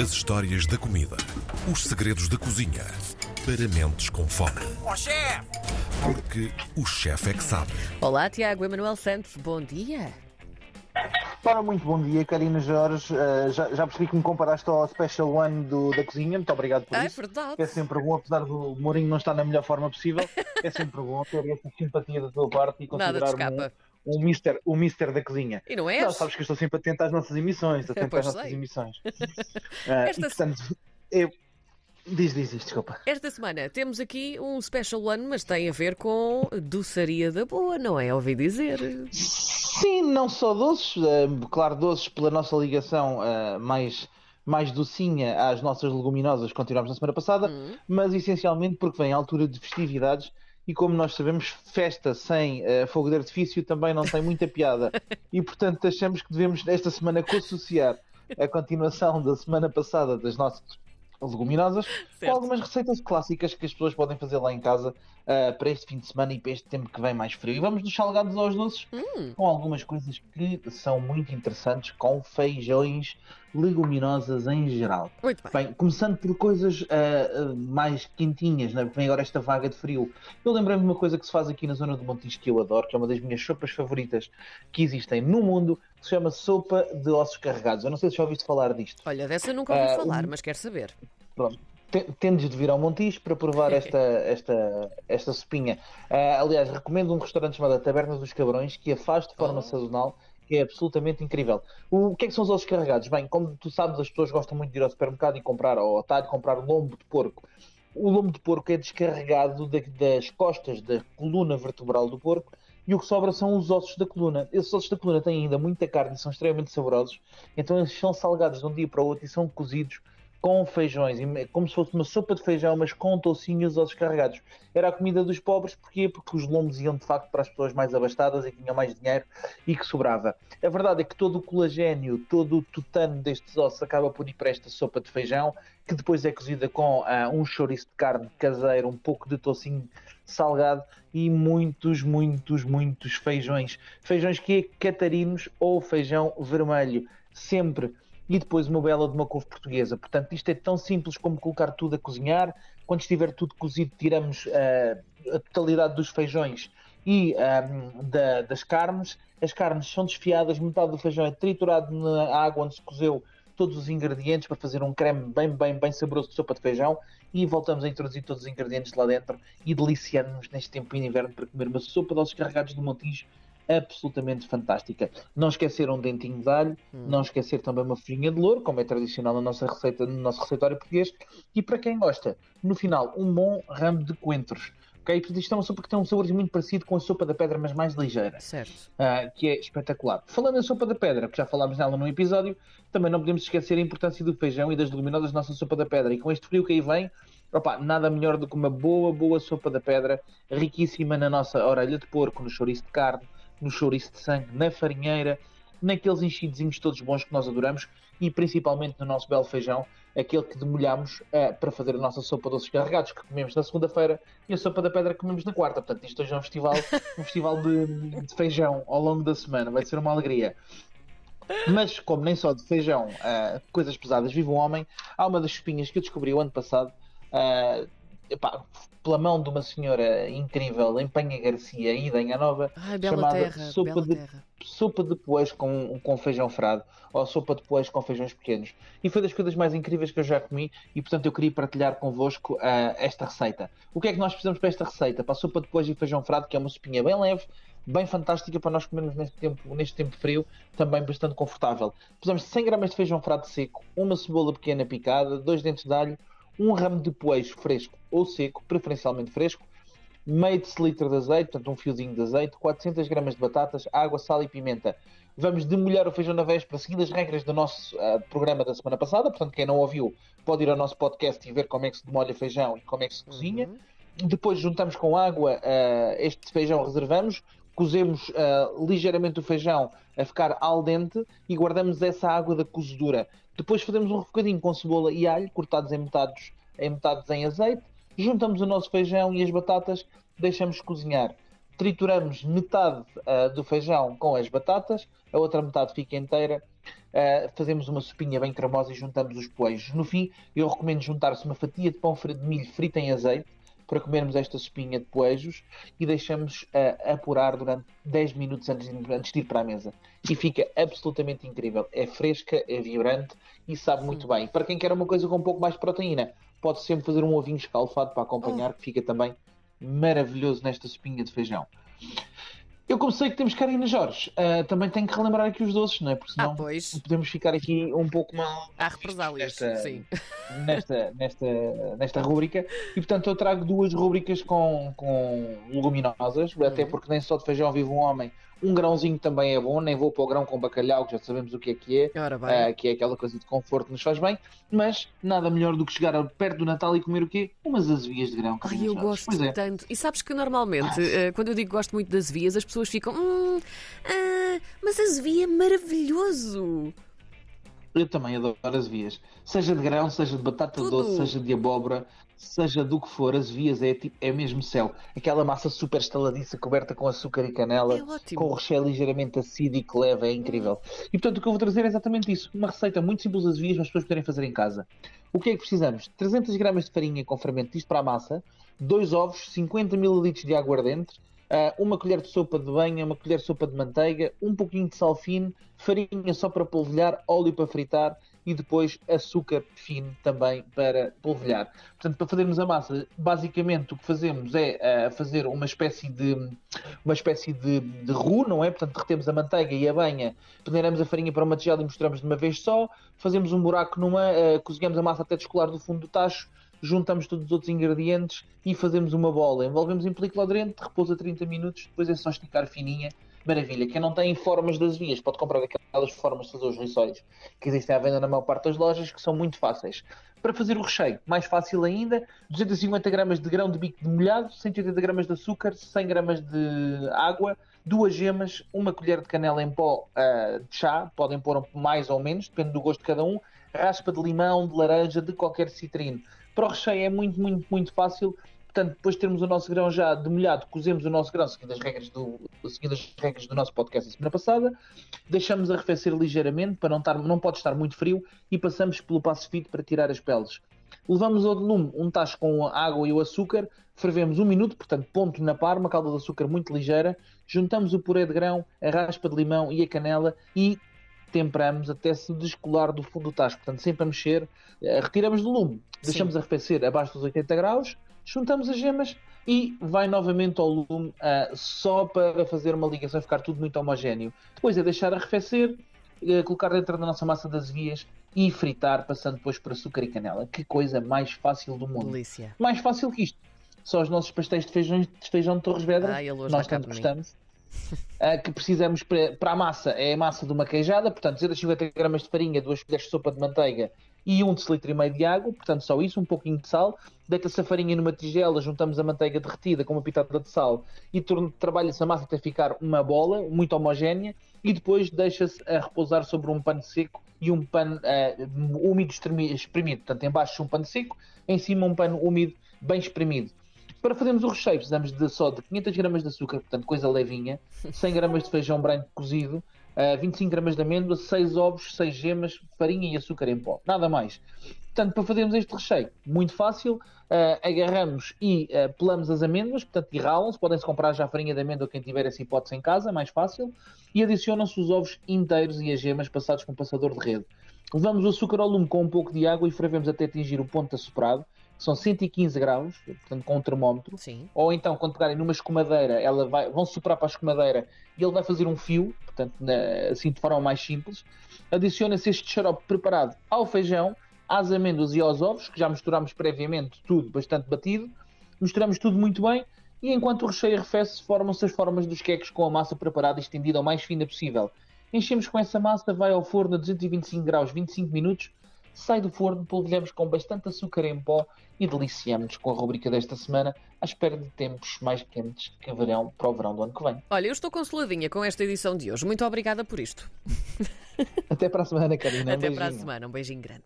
As histórias da comida. Os segredos da cozinha. Para mentes com fome. Ó chefe! Porque o chefe é que sabe. Olá, Tiago Emanuel Santos, bom dia. Ora, muito bom dia, Karina Jorge. Uh, já, já percebi que me comparaste ao Special One do, da cozinha. Muito obrigado por é isso. verdade. É sempre bom, apesar do Mourinho não estar na melhor forma possível, é sempre bom ter essa simpatia da tua parte e considerar-me um, um, mister, um mister da cozinha. E não és? Não, sabes que eu estou sempre atento às nossas emissões, atento às nossas sei. emissões. Ah, Esta- E portanto, eu... Diz, diz, diz, desculpa. Esta semana temos aqui um special one, mas tem a ver com doçaria da boa, não é? Ouvi dizer. Sim, não só doces, eh, claro, doces pela nossa ligação eh, mais, mais docinha às nossas leguminosas que continuámos na semana passada, Hum. mas essencialmente porque vem a altura de festividades e como nós sabemos, festa sem eh, fogo de artifício também não tem muita piada. E portanto achamos que devemos esta semana associar a continuação da semana passada das nossas leguminosas Certo. com algumas receitas clássicas que as pessoas podem fazer lá em casa ah, para este fim de semana e para este tempo que vem mais frio. E vamos dos salgados aos doces Hum, com algumas coisas que são muito interessantes com feijões leguminosas em geral. muito bem. Bem, começando por coisas ah, mais quentinhas, né? vem agora esta vaga de frio. Eu lembrei-me de uma coisa que se faz aqui na zona do Montijo que eu adoro, que é uma das minhas sopas favoritas que existem no mundo, que se chama sopa de ossos carregados. Eu não sei se já ouviste falar disto. Olha, dessa nunca ouvi Ah, falar, mas quero saber. Pronto. Te- Tendes de vir ao Montijo para provar esta, esta, esta sopinha. Ah, aliás, recomendo um restaurante chamado a Taberna dos Cabrões que a faz de forma Oh. sazonal, que é absolutamente incrível. O, que é que são os ossos carregados? Bem, como tu sabes, as pessoas gostam muito de ir ao supermercado e comprar, ou ao talho, comprar lombo de porco. O lombo de porco é descarregado da- das costas da coluna vertebral do porco e o que sobra são os ossos da coluna. Esses ossos da coluna têm ainda muita carne e são extremamente saborosos, então eles são salgados de um dia para o outro e são cozidos com feijões, e- como se fosse uma sopa de feijão, mas com toucinho e os ossos carregados. Era a comida dos pobres, porquê? Porque os lombos iam de facto para as pessoas mais abastadas e que tinham mais dinheiro e que sobrava. A verdade é que todo o colagênio, todo o tutano destes ossos acaba por ir para esta sopa de feijão, que depois é cozida com ah, um chouriço de carne caseiro, um pouco de toucinho salgado e muitos, muitos, muitos feijões. Feijões que é catarinos ou feijão vermelho, sempre. E depois uma bela de uma couve portuguesa. Portanto, isto é tão simples como colocar tudo a cozinhar. Quando estiver tudo cozido, tiramos ah, a totalidade dos feijões e ah, da- das carnes. As carnes são desfiadas, metade do feijão é triturado na água onde se cozeu todos os ingredientes para fazer um creme bem, bem, bem saboroso de sopa de feijão e voltamos a introduzir todos os ingredientes lá dentro e deliciando-nos neste tempo de inverno para comer uma sopa de ossos carregados do Montijo absolutamente fantástica. Não esquecer um dentinho de alho, não esquecer também uma folhinha de louro, como é tradicional na nossa receita, no nosso receituário português, e para quem gosta, no final, um bom ramo de coentros. Ok? Portanto, isto é uma sopa que tem um sabor muito parecido com a sopa da pedra, mas mais ligeira Certo. ah, que é espetacular. Falando em sopa da pedra, que já falámos nela num episódio, também não podemos esquecer a importância do feijão e das leguminosas da nossa sopa da pedra. E com este frio que aí vem, opa, nada melhor do que uma boa, boa sopa da pedra, riquíssima na nossa orelha de porco, no chouriço de carne, no chouriço de sangue, na farinheira, naqueles enchidozinhos todos bons que nós adoramos e principalmente no nosso belo feijão, aquele que demolhamos ah, para fazer a nossa sopa ossos carregados que comemos na segunda-feira e a sopa da pedra que comemos na quarta. Portanto, isto hoje é um festival, um festival de, de feijão ao longo da semana. Vai ser uma alegria. Mas, como nem só de feijão, ah, coisas pesadas vive um homem, há uma das chupinhas que eu descobri o ano passado, ah, epá, pela mão de uma senhora incrível em Penha Garcia, ida em Nova, Ai, chamada terra, sopa de terra. sopa de poeiros com, com feijão frado ou sopa de poeiros com feijões pequenos. E foi das coisas mais incríveis que eu já comi e, portanto, eu queria partilhar convosco ah, esta receita. O que é que nós precisamos para esta receita? Para a sopa de poeiros e feijão frado, que é uma sopinha bem leve, bem fantástica para nós comermos neste tempo, neste tempo frio, também bastante confortável. Precisamos de 100 gramas de feijão frado seco, uma cebola pequena picada, dois dentes de alho, um ramo de poeiros fresco ou seco, preferencialmente fresco, meio decilitro de azeite, portanto um fiozinho de azeite, 400 gramas de batatas, água, sal e pimenta. Vamos demolhar o feijão na véspera, seguindo as regras do nosso ah, programa da semana passada. Portanto, quem não ouviu, pode ir ao nosso podcast e ver como é que se demolha feijão e como é que se cozinha. Depois juntamos com água ah, este feijão, reservamos, cozemos ah, ligeiramente o feijão a ficar al dente e guardamos essa água da cozedura. Depois fazemos um refocadinho com cebola e alho, cortados em metades em, metades em azeite. Juntamos o nosso feijão e as batatas, deixamos cozinhar. trituramos metade uh, do feijão com as batatas, a outra metade fica inteira. Uh, fazemos uma sopinha bem cremosa e juntamos os poejos. No fim, eu recomendo juntar-se uma fatia de pão de milho frito em azeite para comermos esta sopinha de poejos e deixamos uh, apurar durante 10 minutos antes de, antes de ir para a mesa. E fica absolutamente incrível. É fresca, é vibrante e sabe muito bem. Para quem quer uma coisa com um pouco mais de proteína, pode sempre fazer um ovinho escalfado para acompanhar, oh. que fica também maravilhoso nesta sopinha de feijão. Eu como sei que temos Karina Jorge, uh, também tenho que relembrar aqui os doces, não é? Porque senão ah, podemos ficar aqui um pouco mal. Há represálias, nesta, sim. Nesta, nesta, nesta rúbrica. E portanto eu trago duas rúbricas com, com leguminosas, uhum. até porque nem só de feijão vive um homem, um grãozinho também é bom, nem vou para o grão com bacalhau, que já sabemos o que é que é, uh, que é aquela coisa de conforto que nos faz bem, mas nada melhor do que chegar perto do Natal e comer o quê? Umas azevias de grão. Ai, eu gosto é. tanto. E sabes que normalmente, uh, quando eu digo gosto muito das azevias, as pessoas ficam, hum, uh, mas azevia é maravilhoso. Eu também adoro as vias. Seja de grão, seja de batata Tudo. doce, seja de abóbora, seja do que for, as vias é, tipo, é mesmo céu. Aquela massa super estaladiça coberta com açúcar e canela, é com o recheio ligeiramente acídico e leve, é incrível. E portanto o que eu vou trazer é exatamente isso. Uma receita muito simples das vias, mas as pessoas poderem fazer em casa. O que é que precisamos? 300 gramas de farinha com fermento isto para a massa, 2 ovos, 50 ml de água ardente, uma colher de sopa de banha, uma colher de sopa de manteiga, um pouquinho de sal fino, farinha só para polvilhar, óleo para fritar e depois açúcar fino também para polvilhar. Portanto, para fazermos a massa, basicamente o que fazemos é uh, fazer uma espécie de uma espécie de, de roux, não é? Portanto, derretemos a manteiga e a banha, peneiramos a farinha para uma tigela e misturamos de uma vez só, fazemos um buraco numa, uh, cozinhamos a massa até descolar do fundo do tacho, juntamos todos os outros ingredientes e fazemos uma bola. Envolvemos em película aderente, repousa 30 minutos, depois é só esticar fininha Maravilha. Quem não tem formas das vias pode comprar aquelas formas de fazer os rissóis que existem à venda na maior parte das lojas, que são muito fáceis. Para fazer o recheio, mais fácil ainda, 250 gramas de grão de bico de molhado, 180 gramas de açúcar, 100 gramas de água, duas gemas, uma colher de canela em pó uh, de chá, podem pôr mais ou menos, depende do gosto de cada um, raspa de limão, de laranja, de qualquer citrino. Para o recheio é muito, muito, muito fácil. Portanto, depois de termos o nosso grão já demolhado, cozemos o nosso grão, seguindo as regras do, seguindo as regras do nosso podcast da semana passada, deixamos arrefecer ligeiramente para não estar, não pode estar muito frio e passamos pelo passo fit para tirar as peles. Levamos ao lume um tacho com a água e o açúcar, fervemos um minuto, portanto, ponto na par, uma calda de açúcar muito ligeira, juntamos o puré de grão, a raspa de limão e a canela e temperamos até se descolar do fundo do tacho, portanto, sempre a mexer, eh, retiramos do lume, deixamos Sim. arrefecer abaixo dos 80 graus juntamos as gemas e vai novamente ao lume uh, só para fazer uma ligação, ficar tudo muito homogéneo. Depois é deixar arrefecer, uh, colocar dentro da nossa massa das vias e fritar, passando depois por açúcar e canela. Que coisa mais fácil do mundo. Delícia. Mais fácil que isto. São os nossos pastéis de feijão de, feijão de Torres Vedras. Ah, nós tanto gostamos. Uh, que precisamos para, a massa é a massa de uma queijada, portanto 250 gramas de farinha, duas colheres de sopa de manteiga e um decilitro e meio de água, portanto só isso, um pouquinho de sal. Deita-se a farinha numa tigela, juntamos a manteiga derretida com uma pitada de sal e trabalha-se a massa até ficar uma bola muito homogénea e depois deixa-se a repousar sobre um pano seco e um pano uh, úmido espremido. Portanto, embaixo um pano seco, em cima um pano úmido bem espremido. Para fazermos o recheio precisamos de, só de 500 gramas de açúcar, portanto coisa levinha, 100 gramas de feijão branco cozido, uh, 25 gramas de amêndoa, 6 ovos, 6 gemas, farinha e açúcar em pó. Nada mais. Portanto, para fazermos este recheio, muito fácil, uh, agarramos e uh, pelamos as amêndoas, portanto, e ralam-se, podem-se comprar já a farinha de amêndoa quem tiver essa hipótese em casa, mais fácil, e adicionam-se os ovos inteiros e as gemas passados com um passador de rede. Levamos o açúcar ao lume com um pouco de água e fervemos até atingir o ponto assoprado são 115 graus, portanto com um termómetro, Sim. ou então quando pegarem numa escumadeira, ela vai, vão soprar para a escumadeira e ele vai fazer um fio, portanto na, assim de forma mais simples. Adiciona-se este xarope preparado ao feijão, às amêndoas e aos ovos, que já misturámos previamente, tudo bastante batido. Misturamos tudo muito bem e enquanto o recheio arrefece, formam-se as formas dos queques com a massa preparada e estendida ao mais fina possível. Enchemos com essa massa, vai ao forno a 225 graus 25 minutos sai do forno, polvilhamos com bastante açúcar em pó e deliciamos com a rubrica desta semana à espera de tempos mais quentes que verão para o verão do ano que vem. Olha, eu estou consoladinha com esta edição de hoje. Muito obrigada por isto. Até para a semana, Karina. Até um para a semana. Um beijinho grande.